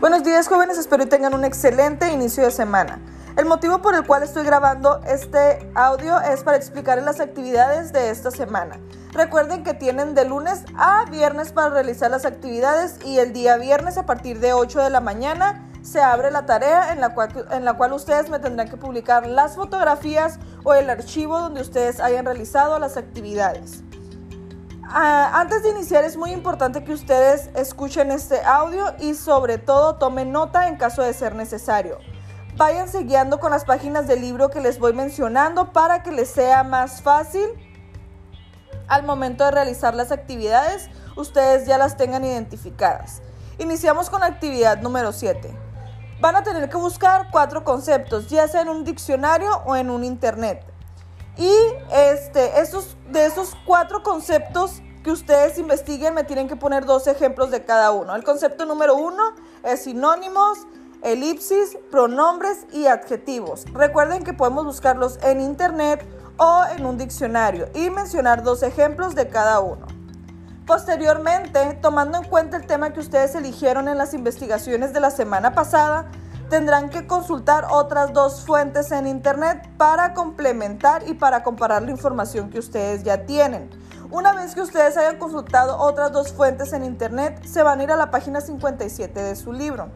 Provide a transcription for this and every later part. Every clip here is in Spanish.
Buenos días jóvenes, espero que tengan un excelente inicio de semana. El motivo por el cual estoy grabando este audio es para explicarles las actividades de esta semana. Recuerden que tienen de lunes a viernes para realizar las actividades y el día viernes a partir de 8 de la mañana se abre la tarea en la, cual, en la cual ustedes me tendrán que publicar las fotografías o el archivo donde ustedes hayan realizado las actividades. Ah, antes de iniciar es muy importante que ustedes escuchen este audio y sobre todo tomen nota en caso de ser necesario. Váyanse guiando con las páginas del libro que les voy mencionando para que les sea más fácil al momento de realizar las actividades, ustedes ya las tengan identificadas. Iniciamos con la actividad número 7. Van a tener que buscar cuatro conceptos, ya sea en un diccionario o en un internet. Y este, esos, de esos cuatro conceptos que ustedes investiguen, me tienen que poner dos ejemplos de cada uno. El concepto número uno es sinónimos, elipsis, pronombres y adjetivos. Recuerden que podemos buscarlos en internet o en un diccionario y mencionar dos ejemplos de cada uno. Posteriormente, tomando en cuenta el tema que ustedes eligieron en las investigaciones de la semana pasada, tendrán que consultar otras dos fuentes en Internet para complementar y para comparar la información que ustedes ya tienen. Una vez que ustedes hayan consultado otras dos fuentes en Internet, se van a ir a la página 57 de su libro.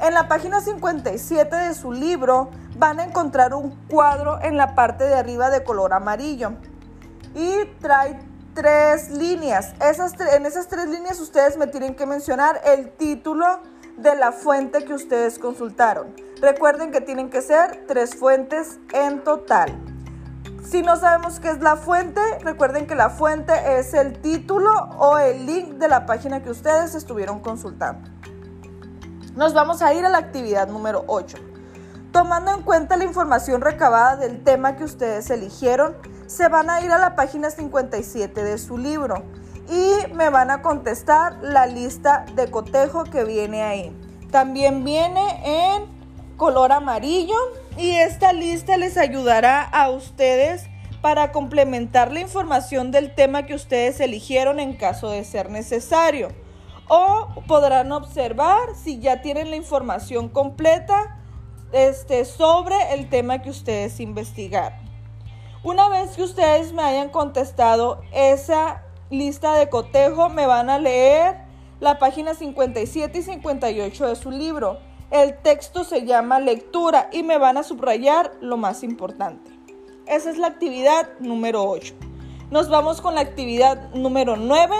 En la página 57 de su libro van a encontrar un cuadro en la parte de arriba de color amarillo y trae tres líneas. Esas, en esas tres líneas ustedes me tienen que mencionar el título, de la fuente que ustedes consultaron. Recuerden que tienen que ser tres fuentes en total. Si no sabemos qué es la fuente, recuerden que la fuente es el título o el link de la página que ustedes estuvieron consultando. Nos vamos a ir a la actividad número 8. Tomando en cuenta la información recabada del tema que ustedes eligieron, se van a ir a la página 57 de su libro y me van a contestar la lista de cotejo que viene ahí. También viene en color amarillo y esta lista les ayudará a ustedes para complementar la información del tema que ustedes eligieron en caso de ser necesario. O podrán observar si ya tienen la información completa este, sobre el tema que ustedes investigaron. Una vez que ustedes me hayan contestado esa lista de cotejo me van a leer la página 57 y 58 de su libro. El texto se llama lectura y me van a subrayar lo más importante. Esa es la actividad número 8. Nos vamos con la actividad número 9.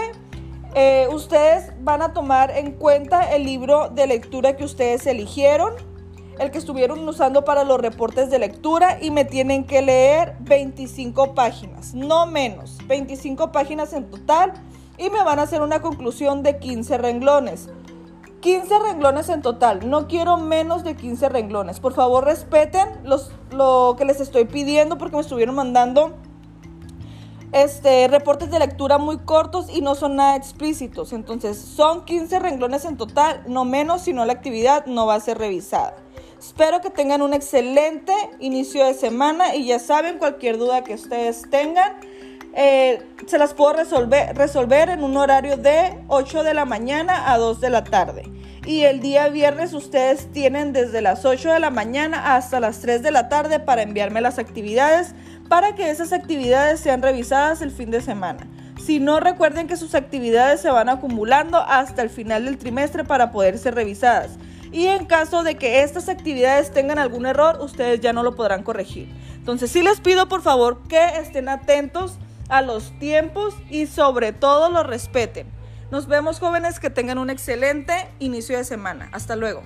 Eh, ustedes van a tomar en cuenta el libro de lectura que ustedes eligieron el que estuvieron usando para los reportes de lectura y me tienen que leer 25 páginas, no menos, 25 páginas en total y me van a hacer una conclusión de 15 renglones. 15 renglones en total, no quiero menos de 15 renglones. Por favor respeten los, lo que les estoy pidiendo porque me estuvieron mandando este, reportes de lectura muy cortos y no son nada explícitos. Entonces son 15 renglones en total, no menos, si no la actividad no va a ser revisada. Espero que tengan un excelente inicio de semana y ya saben, cualquier duda que ustedes tengan, eh, se las puedo resolver, resolver en un horario de 8 de la mañana a 2 de la tarde. Y el día viernes ustedes tienen desde las 8 de la mañana hasta las 3 de la tarde para enviarme las actividades para que esas actividades sean revisadas el fin de semana. Si no, recuerden que sus actividades se van acumulando hasta el final del trimestre para poder ser revisadas y en caso de que estas actividades tengan algún error, ustedes ya no lo podrán corregir. Entonces sí les pido por favor que estén atentos a los tiempos y sobre todo los respeten. Nos vemos jóvenes que tengan un excelente inicio de semana. Hasta luego.